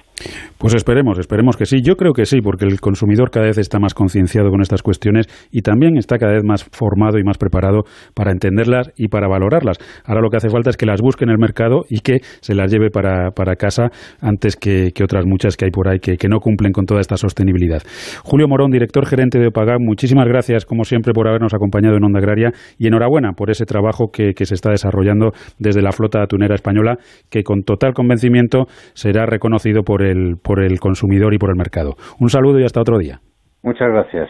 Pues esperemos, esperemos que sí. Yo creo que sí, porque el consumidor cada vez está más concienciado con estas cuestiones y también está cada vez más formado y más preparado para entenderlas y para valorarlas. Ahora lo que hace falta es que las busque en el mercado y que se las lleve para, casa antes que, otras muchas que hay por ahí que, no cumplen con toda esta sostenibilidad. Julio Morón, director gerente de Opagam, muchísimas gracias como siempre por habernos acompañado en Onda Agraria y enhorabuena por ese trabajo que, que se está desarrollando desde la flota atunera española que con total convencimiento será reconocido por el, por el consumidor y por el mercado. Un saludo y hasta otro día. Muchas gracias.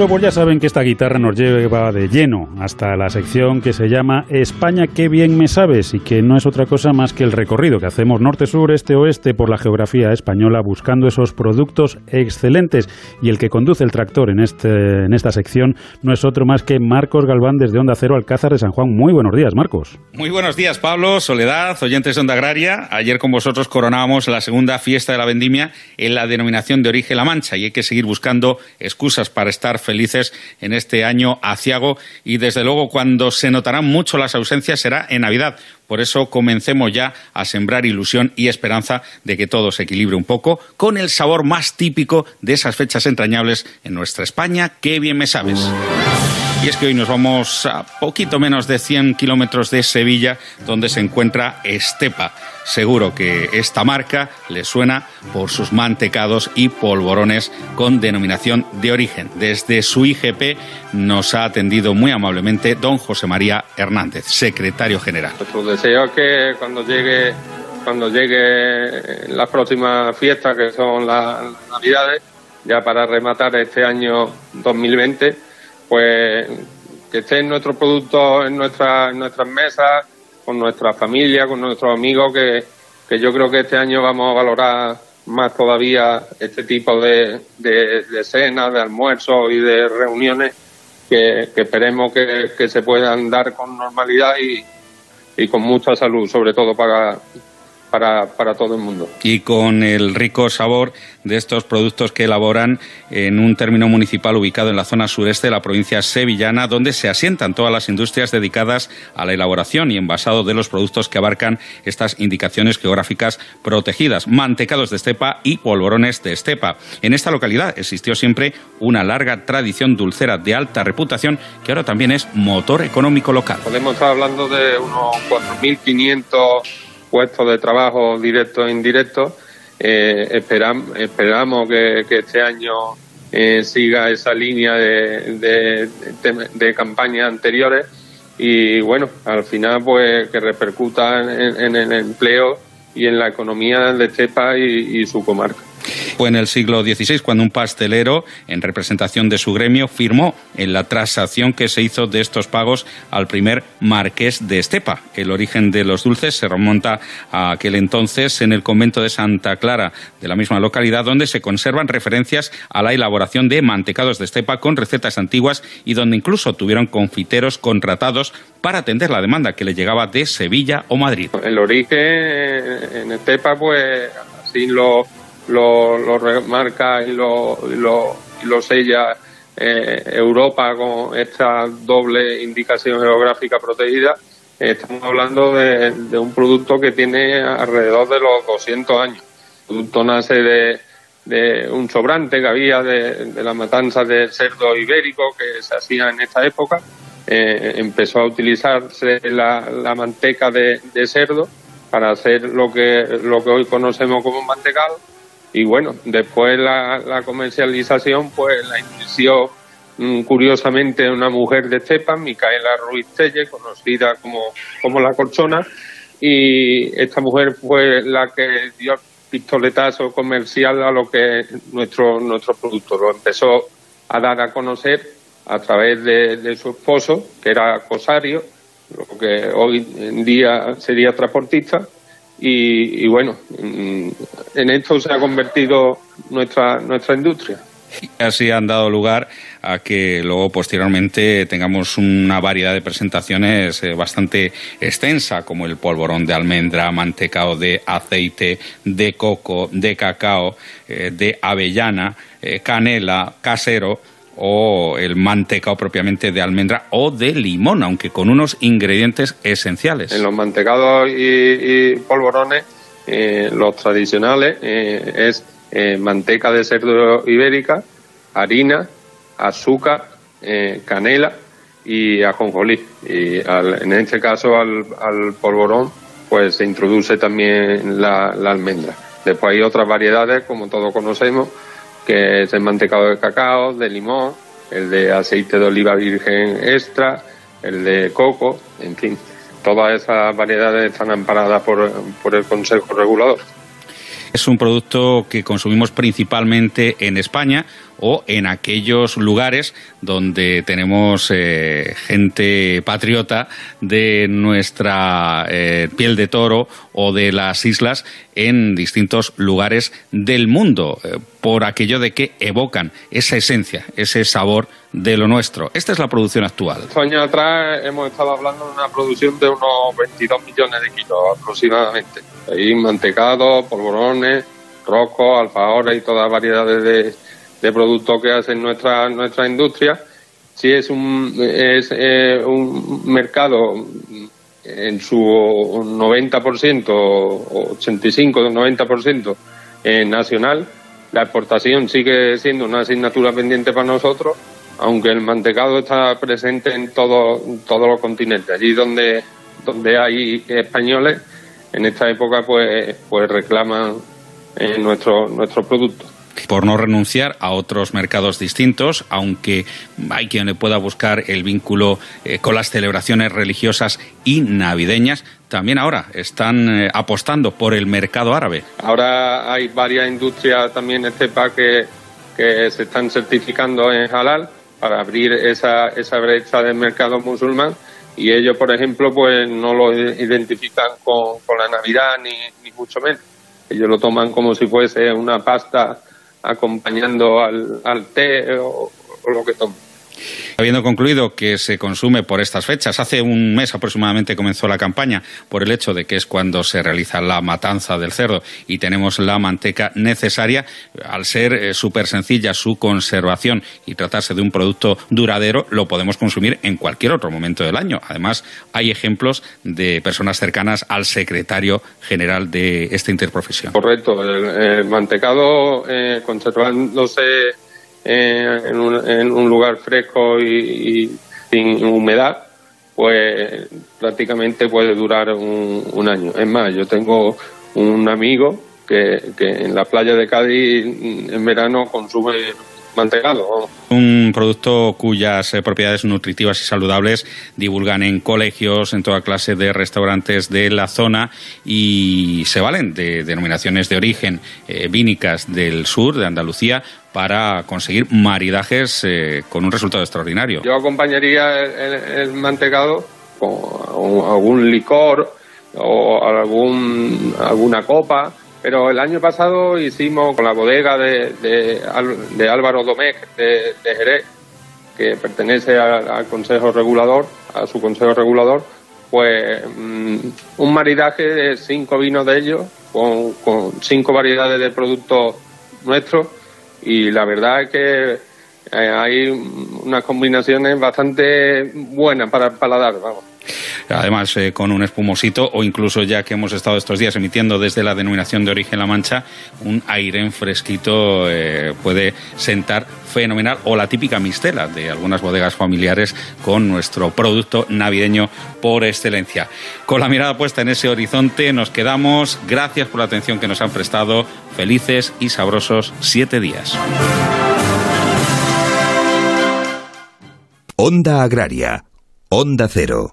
Bueno, pues ya saben que esta guitarra nos lleva de lleno hasta la sección que se llama España, qué bien me sabes, y que no es otra cosa más que el recorrido que hacemos norte-sur, este-oeste por la geografía española buscando esos productos excelentes. Y el que conduce el tractor en, este, en esta sección no es otro más que Marcos Galván desde Onda Cero Alcázar de San Juan. Muy buenos días, Marcos. Muy buenos días, Pablo, Soledad, oyentes de Onda Agraria. Ayer con vosotros coronábamos la segunda fiesta de la vendimia en la denominación de origen La Mancha y hay que seguir buscando excusas para estar felices en este año aciago y desde luego cuando se notarán mucho las ausencias será en Navidad. Por eso comencemos ya a sembrar ilusión y esperanza de que todo se equilibre un poco con el sabor más típico de esas fechas entrañables en nuestra España. Qué bien me sabes. Y es que hoy nos vamos a poquito menos de 100 kilómetros de Sevilla, donde se encuentra Estepa. Seguro que esta marca le suena por sus mantecados y polvorones con denominación de origen. Desde su IGP nos ha atendido muy amablemente don José María Hernández, secretario general. Nuestro deseo es que cuando llegue cuando llegue las próximas fiestas, que son las Navidades, ya para rematar este año 2020, pues que estén nuestros productos en, nuestra, en nuestras mesas, con nuestra familia, con nuestros amigos, que, que yo creo que este año vamos a valorar más todavía este tipo de, de, de cenas, de almuerzos y de reuniones que, que esperemos que, que, se puedan dar con normalidad y, y con mucha salud, sobre todo para, para, para, todo el mundo. Y con el rico sabor de estos productos que elaboran en un término municipal ubicado en la zona sureste de la provincia sevillana, donde se asientan todas las industrias dedicadas a la elaboración y envasado de los productos que abarcan estas indicaciones geográficas protegidas, mantecados de estepa y polvorones de estepa. En esta localidad existió siempre una larga tradición dulcera de alta reputación que ahora también es motor económico local. Podemos estar hablando de unos 4.500 puestos de trabajo directos e indirectos. Eh, esperam, esperamos que, este año eh, siga esa línea de, de, de, de, campañas anteriores y bueno, al final pues que repercuta en, en el empleo y en la economía de Estepa y, y su comarca. Fue en el siglo XVI cuando un pastelero, en representación de su gremio, firmó en la transacción que se hizo de estos pagos al primer marqués de Estepa. El origen de los dulces se remonta a aquel entonces en el convento de Santa Clara de la misma localidad, donde se conservan referencias a la elaboración de mantecados de Estepa con recetas antiguas y donde incluso tuvieron confiteros contratados para atender la demanda que le llegaba de Sevilla o Madrid. El origen en Estepa, pues, así lo lo, lo remarca y lo, y lo, sella eh, Europa con esta doble indicación geográfica protegida. Estamos hablando de, un producto que tiene alrededor de los 200 años. El producto nace de, de un sobrante que había de, de la matanza del cerdo ibérico que se hacía en esta época. Eh, empezó a utilizarse la, manteca de, cerdo para hacer lo que, lo que hoy conocemos como mantecado y bueno, después la, comercialización pues la inició mm, curiosamente una mujer de cepa, Micaela Ruiz Telle, conocida como, como la Corchona, y esta mujer fue la que dio pistoletazo comercial a lo que nuestro, nuestro producto. Lo empezó a dar a conocer a través de su esposo, que era cosario, lo que hoy en día sería transportista, y, bueno, mm, en esto se ha convertido nuestra, nuestra industria. Y así han dado lugar a que luego posteriormente tengamos una variedad de presentaciones eh, bastante extensa, como el polvorón de almendra, mantecao de aceite, de coco, de cacao, eh, de avellana, eh, canela, casero o el mantecao propiamente de almendra o de limón, aunque con unos ingredientes esenciales. En los mantecados y, polvorones, eh, los tradicionales, eh, es eh, manteca de cerdo ibérica, harina, azúcar, eh, canela y ajonjolí. Y al- en este caso al, al polvorón pues se introduce también la almendra. Después hay otras variedades, como todos conocemos, que es el mantecado de cacao, de limón, el de aceite de oliva virgen extra, el de coco, en fin. Todas esas variedades están amparadas por, por el Consejo Regulador. Es un producto que consumimos principalmente en España o en aquellos lugares donde tenemos eh, gente patriota de nuestra eh, piel de toro o de las islas en distintos lugares del mundo, eh, por aquello de que evocan esa esencia, ese sabor de lo nuestro. Esta es la producción actual. Años atrás hemos estado hablando de una producción de unos 22 millones de kilos aproximadamente. Ahí mantecados, polvorones, roscos, alfajores y todas variedades de, de productos que hacen nuestra, nuestra industria. Sí es un, es, eh, un mercado en su 90% o 85-90% eh, nacional. La exportación sigue siendo una asignatura pendiente para nosotros, aunque el mantecado está presente en todo, todos los continentes. Allí donde, donde hay españoles, en esta época pues, pues reclaman eh, nuestro, nuestro producto. Por no renunciar a otros mercados distintos, aunque hay quien le pueda buscar el vínculo eh, con las celebraciones religiosas y navideñas, también ahora están eh, apostando por el mercado árabe. Ahora hay varias industrias también en CEPA que, que se están certificando en halal para abrir esa, esa brecha del mercado musulmán y ellos, por ejemplo, pues no lo identifican con, con la Navidad ni, ni mucho menos. Ellos lo toman como si fuese una pasta acompañando al, al té o, lo que tomen. Habiendo concluido que se consume por estas fechas, hace un mes aproximadamente comenzó la campaña por el hecho de que es cuando se realiza la matanza del cerdo y tenemos la manteca necesaria, al ser eh, súper sencilla su conservación y tratarse de un producto duradero, lo podemos consumir en cualquier otro momento del año. Además, hay ejemplos de personas cercanas al secretario general de esta interprofesión. Correcto, el, mantecado eh, conservándose eh, en, un, en, un, lugar fresco y, sin humedad, pues prácticamente puede durar un, un, año. Es más, yo tengo un amigo que, que en la playa de Cádiz en verano consume Un producto cuyas eh, propiedades nutritivas y saludables divulgan en colegios, en toda clase de restaurantes de la zona y se valen de denominaciones de origen eh, vínicas del sur, de Andalucía, para conseguir maridajes eh, con un resultado extraordinario. Yo acompañaría el, el, el mantecado con algún licor o algún, alguna copa pero el año pasado hicimos con la bodega de, de, Álvaro Domecq de, de, Jerez, que pertenece al, Consejo Regulador, a su Consejo Regulador, pues mmm, un maridaje de cinco vinos de ellos, con, con cinco variedades de productos nuestros, y la verdad es que eh, hay unas combinaciones bastante buenas para el paladar, vamos además eh, con un espumosito o incluso ya que hemos estado estos días emitiendo desde la denominación de origen La Mancha, un aire fresquito eh, puede sentar fenomenal o la típica mistela de algunas bodegas familiares con nuestro producto navideño por excelencia. Con la mirada puesta en ese horizonte nos quedamos. Gracias por la atención que nos han prestado. Felices y sabrosos siete días. Onda Agraria. Onda Cero.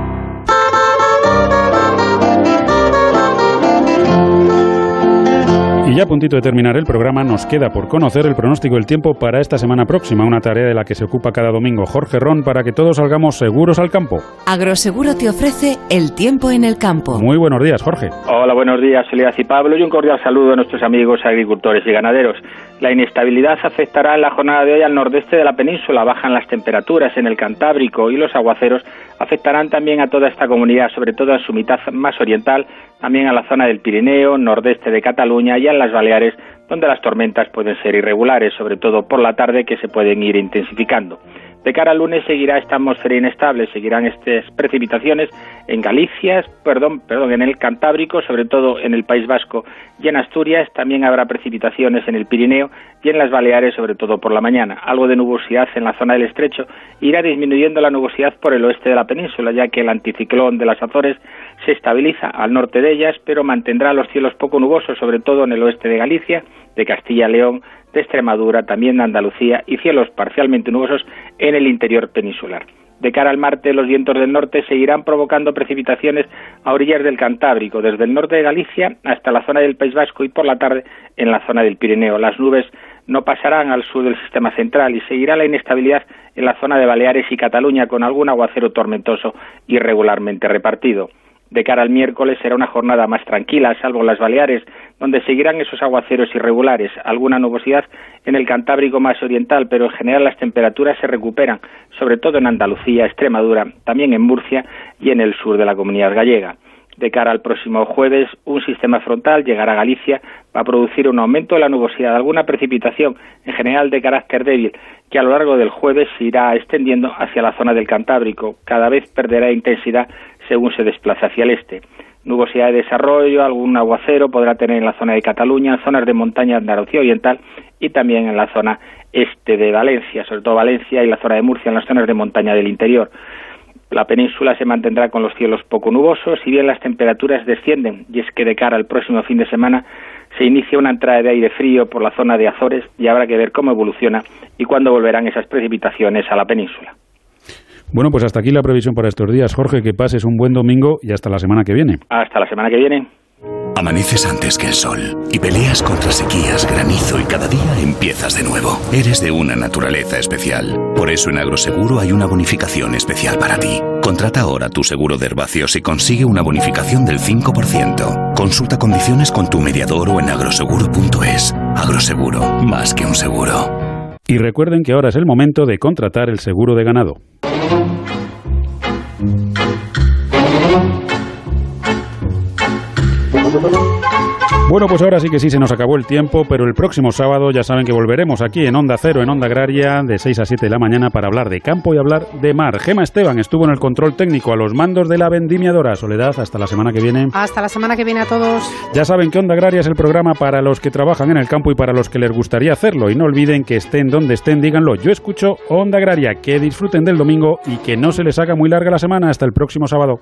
Y ya a puntito de terminar el programa, nos queda por conocer el pronóstico del tiempo para esta semana próxima, una tarea de la que se ocupa cada domingo Jorge Ron para que todos salgamos seguros al campo. Agroseguro te ofrece el tiempo en el campo. Muy buenos días, Jorge. Hola, buenos días, Soledad y Pablo, y un cordial saludo a nuestros amigos agricultores y ganaderos. La inestabilidad afectará en la jornada de hoy al nordeste de la península, bajan las temperaturas en el Cantábrico y los aguaceros afectarán también a toda esta comunidad, sobre todo a su mitad más oriental, también a la zona del Pirineo, nordeste de Cataluña y a las Baleares, donde las tormentas pueden ser irregulares, sobre todo por la tarde, que se pueden ir intensificando. De cara al lunes seguirá esta atmósfera inestable, seguirán estas precipitaciones en Galicia, perdón, perdón, en el Cantábrico, sobre todo en el País Vasco y en Asturias, también habrá precipitaciones en el Pirineo y en las Baleares, sobre todo por la mañana. Algo de nubosidad en la zona del estrecho irá disminuyendo la nubosidad por el oeste de la península, ya que el anticiclón de las Azores se estabiliza al norte de ellas, pero mantendrá los cielos poco nubosos, sobre todo en el oeste de Galicia, de Castilla y León, de Extremadura, también de Andalucía y cielos parcialmente nubosos en el interior peninsular. De cara al martes, los vientos del norte seguirán provocando precipitaciones a orillas del Cantábrico, desde el norte de Galicia hasta la zona del País Vasco y por la tarde en la zona del Pirineo. Las nubes no pasarán al sur del sistema central y seguirá la inestabilidad en la zona de Baleares y Cataluña con algún aguacero tormentoso irregularmente repartido. De cara al miércoles será una jornada más tranquila, salvo las Baleares, donde seguirán esos aguaceros irregulares, alguna nubosidad en el Cantábrico más oriental, pero en general las temperaturas se recuperan, sobre todo en Andalucía, Extremadura, también en Murcia y en el sur de la comunidad gallega. De cara al próximo jueves, un sistema frontal llegará a Galicia va a producir un aumento de la nubosidad, alguna precipitación, en general de carácter débil, que a lo largo del jueves se irá extendiendo hacia la zona del Cantábrico. Cada vez perderá intensidad según se desplaza hacia el este. Nubosidad de desarrollo, algún aguacero podrá tener en la zona de Cataluña, zonas de montaña de Andalucía Oriental y también en la zona este de Valencia, sobre todo Valencia y la zona de Murcia, en las zonas de montaña del interior. La península se mantendrá con los cielos poco nubosos, si bien las temperaturas descienden, y es que de cara al próximo fin de semana se inicia una entrada de aire frío por la zona de Azores y habrá que ver cómo evoluciona y cuándo volverán esas precipitaciones a la península. Bueno, pues hasta aquí la previsión para estos días. Jorge, que pases un buen domingo y hasta la semana que viene. Hasta la semana que viene. Amaneces antes que el sol y peleas contra sequías, granizo y cada día empiezas de nuevo. Eres de una naturaleza especial. Por eso en Agroseguro hay una bonificación especial para ti. Contrata ahora tu seguro de herbacios y consigue una bonificación del 5%. Consulta condiciones con tu mediador o en agroseguro.es. Agroseguro, más que un seguro. Y recuerden que ahora es el momento de contratar el seguro de ganado. Thank you. Bueno, pues ahora sí que sí se nos acabó el tiempo, pero el próximo sábado ya saben que volveremos aquí en Onda Cero, en Onda Agraria, de 6 a 7 de la mañana para hablar de campo y hablar de mar. Gema Esteban estuvo en el control técnico a los mandos de la vendimiadora. Soledad, hasta la semana que viene. Hasta la semana que viene a todos. Ya saben que Onda Agraria es el programa para los que trabajan en el campo y para los que les gustaría hacerlo. Y no olviden que estén donde estén, díganlo. Yo escucho Onda Agraria. Que disfruten del domingo y que no se les haga muy larga la semana. Hasta el próximo sábado.